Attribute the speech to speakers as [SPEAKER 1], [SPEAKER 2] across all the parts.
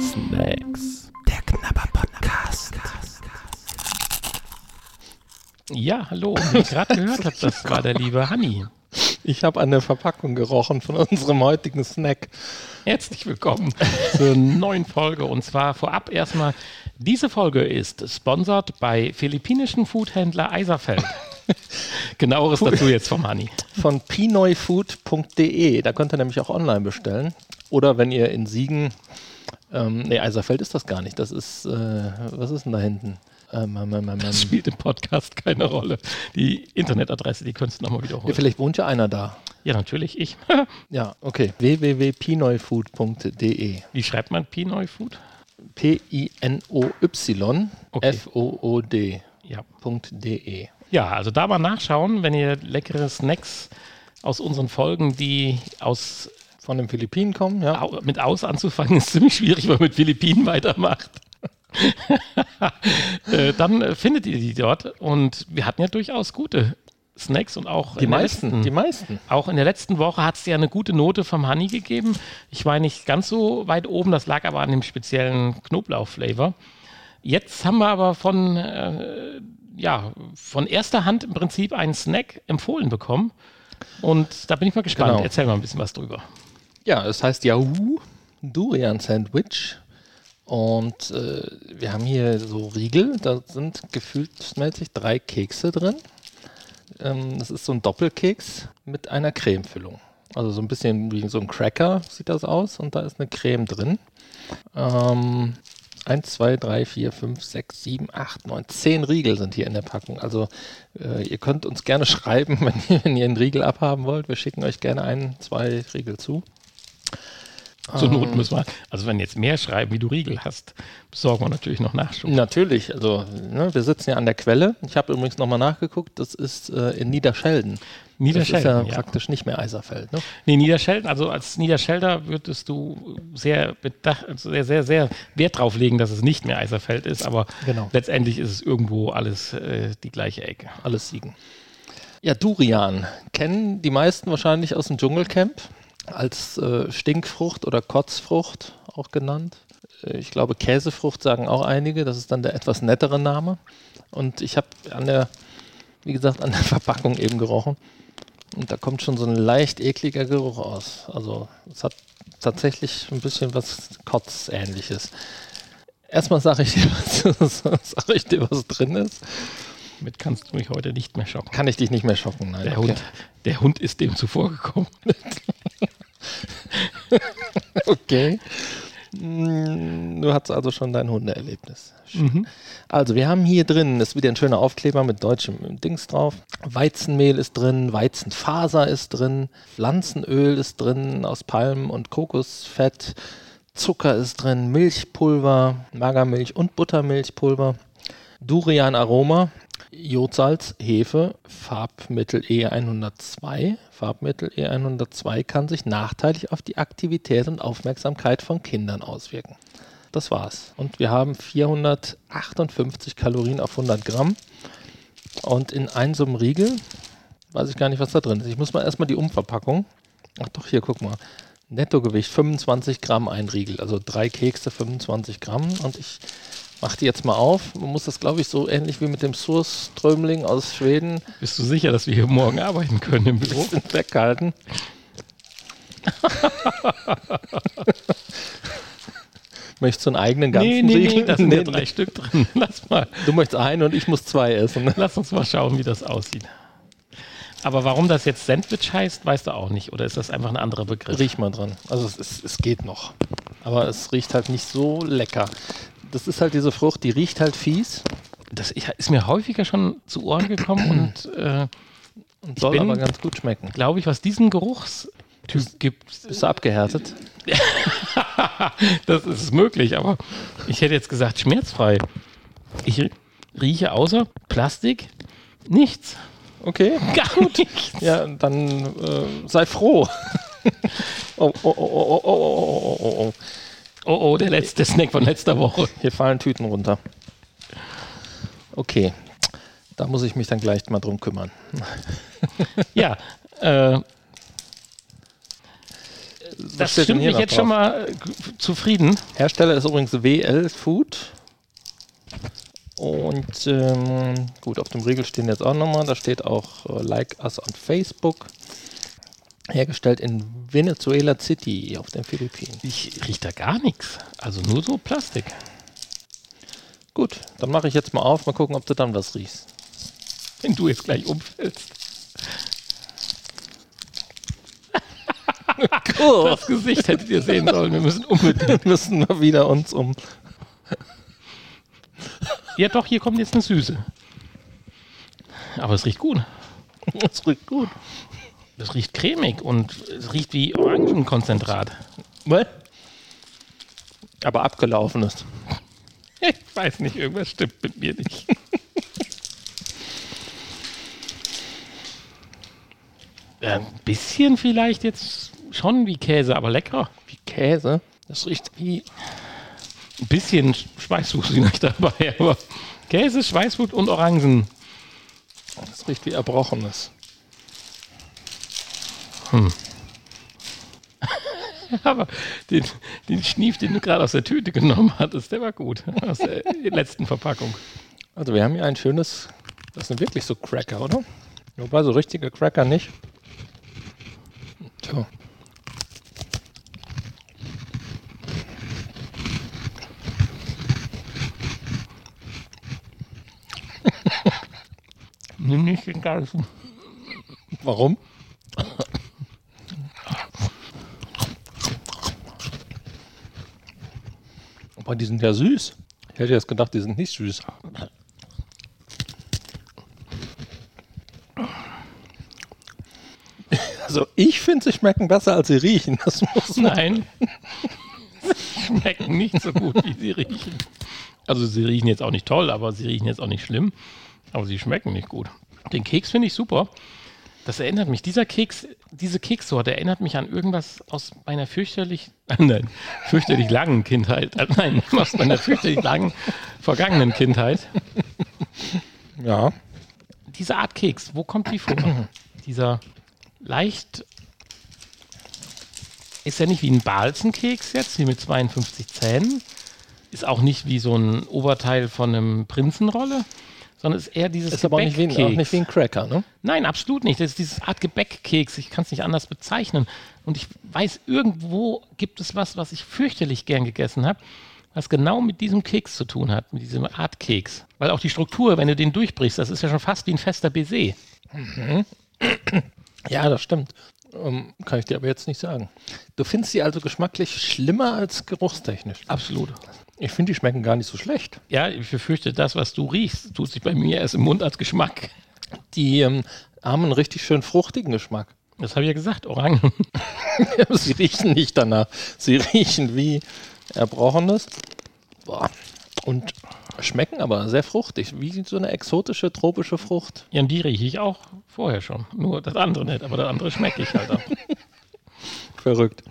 [SPEAKER 1] Snacks. Der Knabber Podcast. Ja, hallo. Wie ihr gerade gehört habt, das war der liebe Hanni.
[SPEAKER 2] Ich habe an der Verpackung gerochen von unserem heutigen Snack.
[SPEAKER 1] Herzlich willkommen zur neuen Folge. Und zwar vorab erstmal, diese Folge ist sponsert bei philippinischen Foodhändler Eiserfeld. Genaueres dazu jetzt vom Hanni.
[SPEAKER 2] Von pinoyfood.de. Da könnt ihr nämlich auch online bestellen. Oder wenn ihr in Siegen, ähm, nee, Eiserfeld ist das gar nicht. Das ist, äh, was ist denn da hinten? Ähm, ähm, ähm,
[SPEAKER 1] das spielt im Podcast keine Rolle. Die Internetadresse, die könntest du nochmal wiederholen.
[SPEAKER 2] Ja, vielleicht wohnt ja einer da.
[SPEAKER 1] Ja, natürlich, ich.
[SPEAKER 2] ja, okay. www.pinoyfood.de.
[SPEAKER 1] Wie schreibt man Pinoyfood?
[SPEAKER 2] P-I-N-O-Y
[SPEAKER 1] Okay. Ja.
[SPEAKER 2] .de.
[SPEAKER 1] Ja, also da mal nachschauen, wenn ihr leckere Snacks aus unseren Folgen, die aus
[SPEAKER 2] Von den Philippinen kommen, ja.
[SPEAKER 1] Mit aus anzufangen, ist ziemlich schwierig, wenn man mit Philippinen weitermacht. äh, dann äh, findet ihr die dort und wir hatten ja durchaus gute Snacks und auch
[SPEAKER 2] Die meisten,
[SPEAKER 1] letzten-
[SPEAKER 2] die meisten.
[SPEAKER 1] Auch in der letzten Woche hat es ja eine gute Note vom Honey gegeben. Ich war nicht ganz so weit oben, das lag aber an dem speziellen Knoblauch-Flavor. Jetzt haben wir aber von, äh, ja, von erster Hand im Prinzip einen Snack empfohlen bekommen. Und da bin ich mal gespannt.
[SPEAKER 2] Genau.
[SPEAKER 1] Erzähl mal ein bisschen was drüber.
[SPEAKER 2] Ja, es heißt Yahoo Durian Sandwich. Und äh, wir haben hier so Riegel, da sind gefühlsmäßig drei Kekse drin. Ähm, das ist so ein Doppelkeks mit einer Cremefüllung. Also so ein bisschen wie so ein Cracker sieht das aus und da ist eine Creme drin. Ähm, 1, 2, 3, 4, 5, 6, 7, 8, 9, 10 Riegel sind hier in der Packung. Also äh, ihr könnt uns gerne schreiben, wenn ihr, wenn ihr einen Riegel abhaben wollt. Wir schicken euch gerne ein, zwei Riegel zu.
[SPEAKER 1] Zur Not
[SPEAKER 2] Ähm.
[SPEAKER 1] müssen wir, also wenn jetzt mehr schreiben, wie du Riegel hast, besorgen wir natürlich noch Nachschub.
[SPEAKER 2] Natürlich, also ne, wir sitzen ja an der Quelle. Ich habe übrigens nochmal nachgeguckt, das ist äh, in Niederschelden.
[SPEAKER 1] Niederschelden,
[SPEAKER 2] das ist ja,
[SPEAKER 1] ja.
[SPEAKER 2] praktisch nicht mehr Eiserfeld. Ne?
[SPEAKER 1] Nee, Niederschelden, also als Niederschelder würdest du sehr, bedacht, also sehr, sehr, sehr Wert drauf legen, dass es nicht mehr Eiserfeld ist, aber
[SPEAKER 2] Genau.
[SPEAKER 1] letztendlich ist es irgendwo alles äh, die gleiche Ecke.
[SPEAKER 2] Alles Siegen. Ja, Durian kennen die meisten wahrscheinlich aus dem Dschungelcamp als äh, Stinkfrucht oder Kotzfrucht auch genannt. Äh, ich glaube, Käsefrucht sagen auch einige. Das ist dann der etwas nettere Name. Und ich habe an der, wie gesagt, an der Verpackung eben gerochen. Und da kommt schon so ein leicht ekliger Geruch aus. Also es hat tatsächlich ein bisschen was Kotzähnliches. Erstmal sage ich, dir, was- sag ich dir, was drin ist.
[SPEAKER 1] Damit kannst du mich heute nicht mehr schocken.
[SPEAKER 2] Kann ich dich nicht mehr schocken, nein.
[SPEAKER 1] Der,
[SPEAKER 2] okay.
[SPEAKER 1] Hund, der Hund ist dem zuvorgekommen.
[SPEAKER 2] Okay. Mm, Du hattest also schon dein Hundeerlebnis. Schön. Also, wir haben hier drin, ist wieder ein schöner Aufkleber mit deutschem Dings drauf. Weizenmehl ist drin, Weizenfaser ist drin, Pflanzenöl ist drin aus Palmen- und Kokosfett, Zucker ist drin, Milchpulver, Magermilch und Buttermilchpulver, Durian-Aroma, Jodsalz, Hefe, Farbmittel E102. Farbmittel E102 kann sich nachteilig auf die Aktivität und Aufmerksamkeit von Kindern auswirken. Das war's. Und wir haben 458 Kalorien auf 100 Gramm. Und in einem Riegel, weiß ich gar nicht, was da drin ist. Ich muss mal erstmal die Umverpackung. Ach doch, hier, guck mal. Nettogewicht 25 Gramm ein Riegel. Also drei Kekse, 25 Gramm. Und ich mache die jetzt mal auf. Man muss das, glaube ich, so ähnlich wie mit dem Surströmling aus Schweden
[SPEAKER 1] Bist du sicher, dass wir hier morgen arbeiten können im Büro?
[SPEAKER 2] weghalten. Möchtest du einen eigenen ganzen
[SPEAKER 1] Nee, nee, nee,
[SPEAKER 2] Riegel?
[SPEAKER 1] da sind ja
[SPEAKER 2] Nee,
[SPEAKER 1] drei Stück drin. Lass mal.
[SPEAKER 2] Du möchtest einen und ich muss zwei essen.
[SPEAKER 1] Lass uns mal schauen, wie das aussieht. Aber warum das jetzt Sandwich heißt, weißt du auch nicht. Oder ist das einfach ein anderer Begriff?
[SPEAKER 2] Riech mal dran. Also es, ist, es geht noch. Aber es riecht halt nicht so lecker das ist halt diese Frucht, die riecht halt fies.
[SPEAKER 1] Das ist mir häufiger schon zu Ohren gekommen und, äh,
[SPEAKER 2] und soll
[SPEAKER 1] bin,
[SPEAKER 2] aber ganz gut schmecken.
[SPEAKER 1] Glaube ich, was diesen Geruchstyp ist, gibt.
[SPEAKER 2] Bist du abgehärtet?
[SPEAKER 1] das ist möglich, aber ich hätte jetzt gesagt, schmerzfrei. Ich rieche außer Plastik nichts.
[SPEAKER 2] Okay.
[SPEAKER 1] Gar nichts.
[SPEAKER 2] Ja, dann äh, sei froh. oh, oh, oh, oh, oh, oh, oh, oh. oh,
[SPEAKER 1] oh oh. Oh, der letzte Snack von letzter Woche.
[SPEAKER 2] Hier fallen Tüten runter. Okay. Da muss ich mich dann gleich mal drum kümmern.
[SPEAKER 1] ja, äh, das stimmt mich jetzt drauf? schon mal äh, zufrieden.
[SPEAKER 2] Hersteller ist übrigens WL Food. Und ähm, gut, auf dem Riegel stehen jetzt auch nochmal, da steht auch äh, Like Us on Facebook. Hergestellt in Venezuela City auf den Philippinen.
[SPEAKER 1] Ich rieche da gar nichts. Also nur so Plastik.
[SPEAKER 2] Gut, dann mache ich jetzt mal auf, mal gucken, ob du dann was riechst.
[SPEAKER 1] Wenn du jetzt gleich umfällst. cool. Das Gesicht hättet ihr sehen sollen. Wir müssen unbedingt
[SPEAKER 2] müssen wir wieder uns um.
[SPEAKER 1] Ja, doch, hier kommt jetzt eine Süße. Aber es riecht gut.
[SPEAKER 2] Es riecht gut.
[SPEAKER 1] Es riecht cremig und es riecht wie Orangenkonzentrat.
[SPEAKER 2] Was? Aber abgelaufenes.
[SPEAKER 1] Ich weiß nicht, irgendwas stimmt mit mir nicht. ein bisschen vielleicht jetzt schon wie Käse, aber lecker.
[SPEAKER 2] Wie Käse?
[SPEAKER 1] Das riecht wie ein bisschen Schweißfuß ich dabei, aber Käse, Schweißfuß und Orangen.
[SPEAKER 2] Das riecht wie Erbrochenes.
[SPEAKER 1] Hm. Aber den, den Schnief, den du gerade aus der Tüte genommen hattest, der war gut. Aus der letzten Verpackung.
[SPEAKER 2] Also wir haben hier ein schönes, das sind wirklich so Cracker, oder? Wobei so richtige Cracker nicht. Tja.
[SPEAKER 1] Nimm nicht den ganzen.
[SPEAKER 2] Warum? Aber die sind ja süß. Ich hätte jetzt gedacht, die sind nicht süß. Also ich finde, sie schmecken besser, als sie riechen.
[SPEAKER 1] Das muss Nein. sie schmecken nicht so gut, wie sie riechen. Also sie riechen jetzt auch nicht toll, aber sie riechen jetzt auch nicht schlimm. Aber sie schmecken nicht gut. Den Keks finde ich super. Das erinnert mich, dieser Keks, diese Kekssorte erinnert mich an irgendwas aus meiner fürchterlich, nein, fürchterlich langen Kindheit. Äh, nein, aus meiner fürchterlich langen vergangenen Kindheit.
[SPEAKER 2] Ja.
[SPEAKER 1] Diese Art Keks, wo kommt die vor? Dieser leicht, ist ja nicht wie ein Balzenkeks jetzt, wie mit 52 Zähnen. Ist auch nicht wie so ein Oberteil von einem Prinzenrolle, sondern ist eher dieses
[SPEAKER 2] ist aber auch nicht, wie, auch nicht wie ein Cracker, ne?
[SPEAKER 1] Nein, absolut nicht. Das ist dieses Art Gebäckkeks. Ich kann es nicht anders bezeichnen. Und ich weiß, irgendwo gibt es was, was ich fürchterlich gern gegessen habe, was genau mit diesem Keks zu tun hat, mit diesem Art Keks. Weil auch die Struktur, wenn du den durchbrichst, das ist ja schon fast wie ein fester Baiser. Mhm.
[SPEAKER 2] Ja, das stimmt. Um, kann ich dir aber jetzt nicht sagen. Du findest sie also geschmacklich schlimmer als geruchstechnisch.
[SPEAKER 1] Absolut.
[SPEAKER 2] Ich finde, die schmecken gar nicht so schlecht.
[SPEAKER 1] Ja, ich befürchte, das, was du riechst, tut sich bei mir erst im Mund als Geschmack.
[SPEAKER 2] Die ähm, haben einen richtig schön fruchtigen Geschmack.
[SPEAKER 1] Das habe ich ja gesagt, Orangen.
[SPEAKER 2] Sie riechen nicht danach. Sie riechen wie Erbrochenes. Boah. Und schmecken aber sehr fruchtig, wie so eine exotische tropische Frucht.
[SPEAKER 1] Ja, und die rieche ich auch vorher schon. Nur das andere nicht, aber das andere schmecke ich halt auch.
[SPEAKER 2] Verrückt.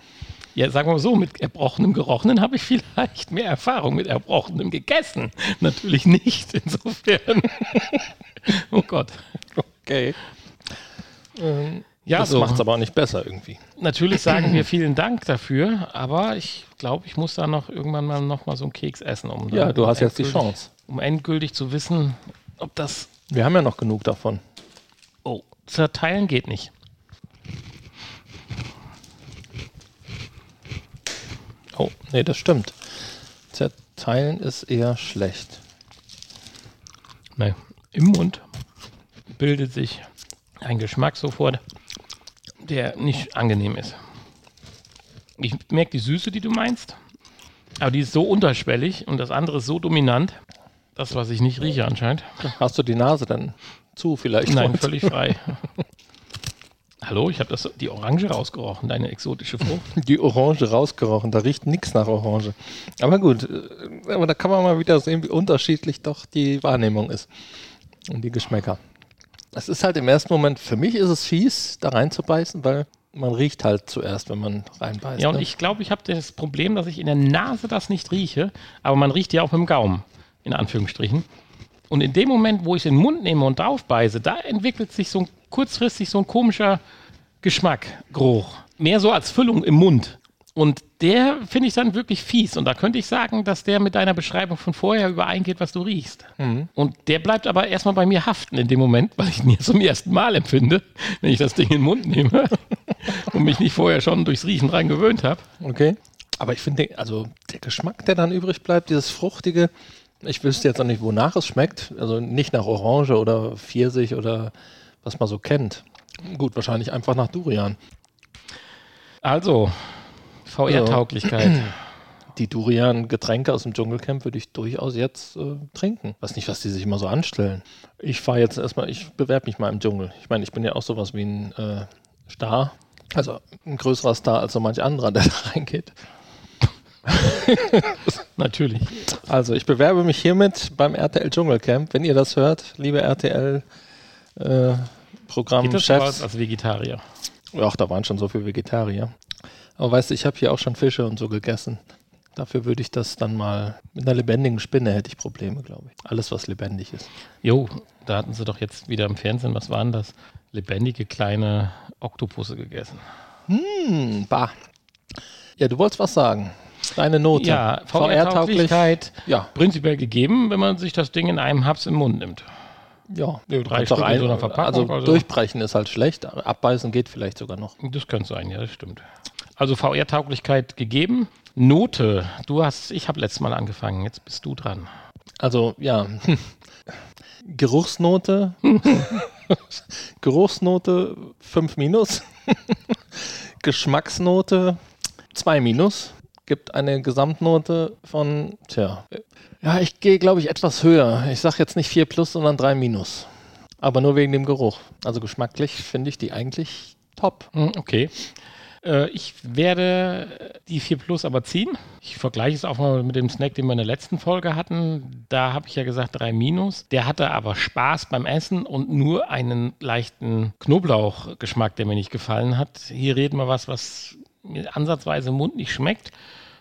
[SPEAKER 1] Ja, sagen wir mal so, mit erbrochenem Gerochenen habe ich vielleicht mehr Erfahrung, mit erbrochenem gegessen. Natürlich nicht, insofern. oh Gott.
[SPEAKER 2] Okay. Ähm, ja, das so. macht es aber auch nicht besser irgendwie.
[SPEAKER 1] Natürlich sagen wir vielen Dank dafür, aber ich glaube, ich muss da noch irgendwann mal noch mal so einen Keks essen.
[SPEAKER 2] Um ja, du hast jetzt die Chance.
[SPEAKER 1] Um endgültig zu wissen, ob das...
[SPEAKER 2] Wir haben ja noch genug davon.
[SPEAKER 1] Oh, zerteilen geht nicht.
[SPEAKER 2] Oh, nee, das stimmt. Zerteilen ist eher schlecht.
[SPEAKER 1] Nein, im Mund bildet sich ein Geschmack sofort, der nicht angenehm ist. Ich merke die Süße, die du meinst, aber die ist so unterschwellig und das andere ist so dominant, das, was ich nicht rieche anscheinend.
[SPEAKER 2] Hast du die Nase dann zu vielleicht?
[SPEAKER 1] Nein, völlig frei. Hallo, ich habe die Orange rausgerochen, deine exotische Frucht.
[SPEAKER 2] Die Orange rausgerochen, da riecht nichts nach Orange. Aber gut, äh, aber da kann man mal wieder sehen, wie unterschiedlich doch die Wahrnehmung ist und die Geschmäcker. Es ist halt im ersten Moment, für mich ist es fies, da reinzubeißen, weil man riecht halt zuerst, wenn man reinbeißt.
[SPEAKER 1] Ja, und ne? ich glaube, ich habe das Problem, dass ich in der Nase das nicht rieche, aber man riecht ja auch dem Gaumen, in Anführungsstrichen. Und in dem Moment, wo ich in den Mund nehme und draufbeiße, da entwickelt sich so ein, kurzfristig so ein komischer Geschmack, Geruch. Mehr so als Füllung im Mund. Und der finde ich dann wirklich fies. Und da könnte ich sagen, dass der mit deiner Beschreibung von vorher übereingeht, was du riechst. Mhm. Und der bleibt aber erstmal bei mir haften in dem Moment, weil ich ihn jetzt zum ersten Mal empfinde, wenn ich das Ding in den Mund nehme und mich nicht vorher schon durchs Riechen dran gewöhnt habe.
[SPEAKER 2] Okay. Aber ich finde, also der Geschmack, der dann übrig bleibt, dieses fruchtige, ich wüsste jetzt auch nicht, wonach es schmeckt. Also nicht nach Orange oder Pfirsich oder was man so kennt. Gut, wahrscheinlich einfach nach Durian.
[SPEAKER 1] Also, VR-Tauglichkeit.
[SPEAKER 2] Die Durian-Getränke aus dem Dschungelcamp würde ich durchaus jetzt äh, trinken. Weiß nicht, was die sich immer so anstellen. Ich fahre jetzt erstmal, ich bewerbe mich mal im Dschungel. Ich meine, ich bin ja auch sowas wie ein äh, Star. Also ein größerer Star als so manch anderer, der da reingeht.
[SPEAKER 1] Natürlich.
[SPEAKER 2] Also ich bewerbe mich hiermit beim RTL Dschungelcamp. Wenn ihr das hört, liebe RTL äh, Programmchefs.
[SPEAKER 1] als Vegetarier.
[SPEAKER 2] Ach, da waren schon so viele Vegetarier. Aber weißt du, ich habe hier auch schon Fische und so gegessen. Dafür würde ich das dann mal mit einer lebendigen Spinne hätte ich Probleme, glaube ich. Alles, was lebendig ist.
[SPEAKER 1] Jo, da hatten sie doch jetzt wieder im Fernsehen, was waren das? Lebendige kleine Oktopusse gegessen.
[SPEAKER 2] Hm, bah. Ja, du wolltest was sagen. Deine Note.
[SPEAKER 1] Ja, VR-Tauglichkeit ja. prinzipiell gegeben, wenn man sich das Ding in einem Haps im Mund nimmt.
[SPEAKER 2] Ja, nee, drei Stück ein, in so einer Verpackung. Also, also durchbrechen ist halt schlecht, abbeißen geht vielleicht sogar noch.
[SPEAKER 1] Das könnte sein, ja, das stimmt. Also VR-Tauglichkeit gegeben. Note. Du hast, ich habe letztes Mal angefangen, jetzt bist du dran.
[SPEAKER 2] Also ja, Geruchsnote. Geruchsnote 5 minus. Geschmacksnote 2 minus. Gibt eine Gesamtnote von, tja, ja, ich gehe, glaube ich, etwas höher. Ich sage jetzt nicht 4 plus, sondern 3 minus. Aber nur wegen dem Geruch. Also geschmacklich finde ich die eigentlich top.
[SPEAKER 1] Hm, okay. Äh, ich werde die 4 Plus aber ziehen. Ich vergleiche es auch mal mit dem Snack, den wir in der letzten Folge hatten. Da habe ich ja gesagt 3 Minus. Der hatte aber Spaß beim Essen und nur einen leichten Knoblauchgeschmack, der mir nicht gefallen hat. Hier reden wir was, was ansatzweise im Mund nicht schmeckt.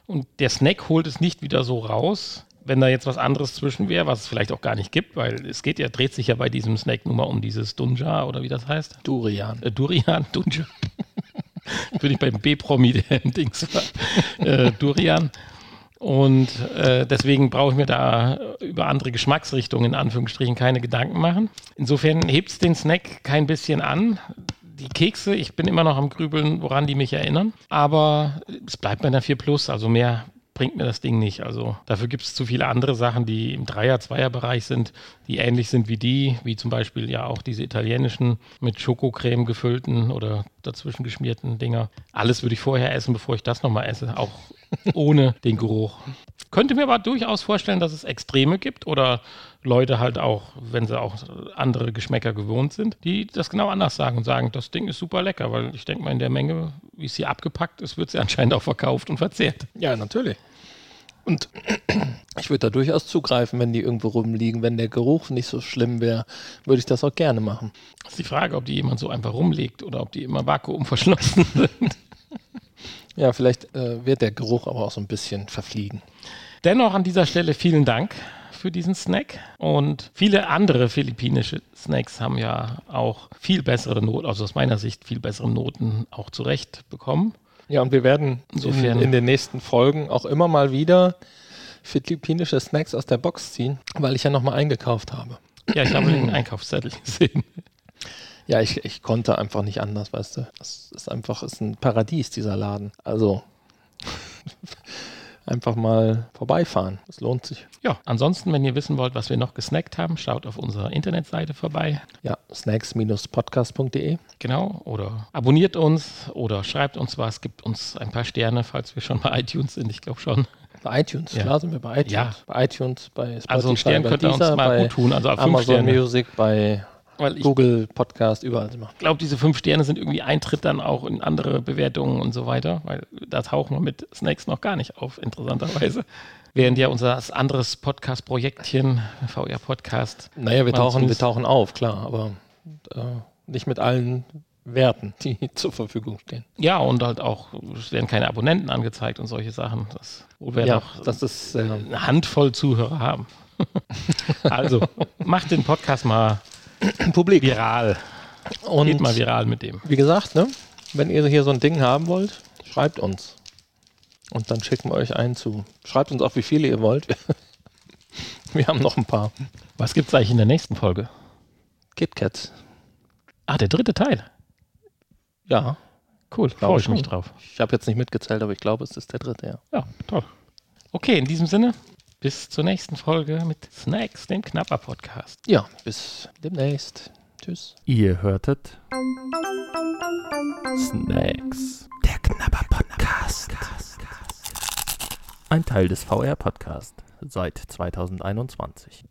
[SPEAKER 1] Und der Snack holt es nicht wieder so raus wenn da jetzt was anderes zwischen wäre, was es vielleicht auch gar nicht gibt, weil es geht ja, dreht sich ja bei diesem Snack nur mal um dieses Dunja oder wie das heißt.
[SPEAKER 2] Durian.
[SPEAKER 1] Äh, Durian, Dunja. bin ich beim B-Promi, der im Dings war, äh, Durian. Und äh, deswegen brauche ich mir da über andere Geschmacksrichtungen in Anführungsstrichen keine Gedanken machen. Insofern hebt es den Snack kein bisschen an. Die Kekse, ich bin immer noch am Grübeln, woran die mich erinnern. Aber es bleibt bei einer 4 Plus, also mehr bringt mir das Ding nicht. Also dafür gibt es zu viele andere Sachen, die im Dreier-, Zweier-Bereich sind, die ähnlich sind wie die, wie zum Beispiel ja auch diese italienischen mit Schokocreme gefüllten oder dazwischen geschmierten Dinger. Alles würde ich vorher essen, bevor ich das nochmal esse, auch ohne den Geruch. Könnte mir aber durchaus vorstellen, dass es Extreme gibt oder Leute halt auch, wenn sie auch andere Geschmäcker gewohnt sind, die das genau anders sagen und sagen, das Ding ist super lecker, weil ich denke mal in der Menge, wie es hier abgepackt ist, wird sie anscheinend auch verkauft und verzehrt.
[SPEAKER 2] Ja, natürlich. Und ich würde da durchaus zugreifen, wenn die irgendwo rumliegen. Wenn der Geruch nicht so schlimm wäre, würde ich das auch gerne machen.
[SPEAKER 1] Das ist die Frage, ob die jemand so einfach rumlegt oder ob die immer vakuumverschlossen sind.
[SPEAKER 2] Ja, vielleicht äh, wird der Geruch aber auch so ein bisschen verfliegen.
[SPEAKER 1] Dennoch an dieser Stelle vielen Dank für diesen Snack. Und viele andere philippinische Snacks haben ja auch viel bessere Noten, also aus meiner Sicht viel bessere Noten auch zurecht bekommen.
[SPEAKER 2] Ja, und wir werden Insofern. In, den nächsten Folgen auch immer mal wieder philippinische Snacks aus der Box ziehen, weil ich ja nochmal eingekauft habe.
[SPEAKER 1] Ja, ich habe den Einkaufszettel gesehen.
[SPEAKER 2] Ja, ich, ich konnte einfach nicht anders, weißt du. Es ist einfach, ist ein Paradies, dieser Laden. Also einfach mal vorbeifahren. Es lohnt sich.
[SPEAKER 1] Ja, ansonsten, wenn ihr wissen wollt, was wir noch gesnackt haben, schaut auf unserer Internetseite vorbei.
[SPEAKER 2] Ja, snacks-podcast.de.
[SPEAKER 1] Genau, oder abonniert uns oder schreibt uns was, gibt uns ein paar Sterne, falls wir schon bei iTunes sind, ich glaube schon.
[SPEAKER 2] Bei iTunes, ja. klar sind wir bei iTunes. Ja. Bei iTunes, bei
[SPEAKER 1] Spotify, also ein Stern könnt ihr uns mal gut tun, also
[SPEAKER 2] Amazon Sterne. Music, bei weil Google Podcast, überall
[SPEAKER 1] immer. Ich glaube, diese fünf Sterne sind irgendwie Eintritt dann auch in andere Bewertungen und so weiter, weil da tauchen wir mit Snacks noch gar nicht auf, interessanterweise. Während ja unser anderes Podcast-Projektchen, VR-Podcast.
[SPEAKER 2] Naja, wir tauchen, wir tauchen auf, klar, aber äh, nicht mit allen Werten, die zur Verfügung stehen.
[SPEAKER 1] Ja, und halt auch, es werden keine Abonnenten angezeigt und solche Sachen. Das,
[SPEAKER 2] wo wir ja, noch
[SPEAKER 1] das ist, äh, eine Handvoll Zuhörer haben. also, macht den Podcast mal
[SPEAKER 2] Publik.
[SPEAKER 1] viral.
[SPEAKER 2] Und
[SPEAKER 1] Geht mal viral mit dem.
[SPEAKER 2] wie gesagt, ne, wenn ihr hier so ein Ding haben wollt, schreibt uns. Und dann schicken wir euch einen zu. Schreibt uns auch, wie viele ihr wollt. Wir haben noch ein paar.
[SPEAKER 1] Was gibt's eigentlich in der nächsten Folge?
[SPEAKER 2] KitKats.
[SPEAKER 1] Ah, der dritte Teil.
[SPEAKER 2] Ja,
[SPEAKER 1] Cool, freue ich mich drauf.
[SPEAKER 2] ich habe jetzt nicht mitgezählt, aber ich glaube, es ist der dritte, ja.
[SPEAKER 1] Ja, toll. Okay, in diesem Sinne, bis zur nächsten Folge mit Snacks, dem Knapper-Podcast.
[SPEAKER 2] Ja, bis demnächst. Tschüss.
[SPEAKER 3] Ihr hörtet Snacks. Der Knapper Podcast. Ein Teil des VR Podcast seit 2021.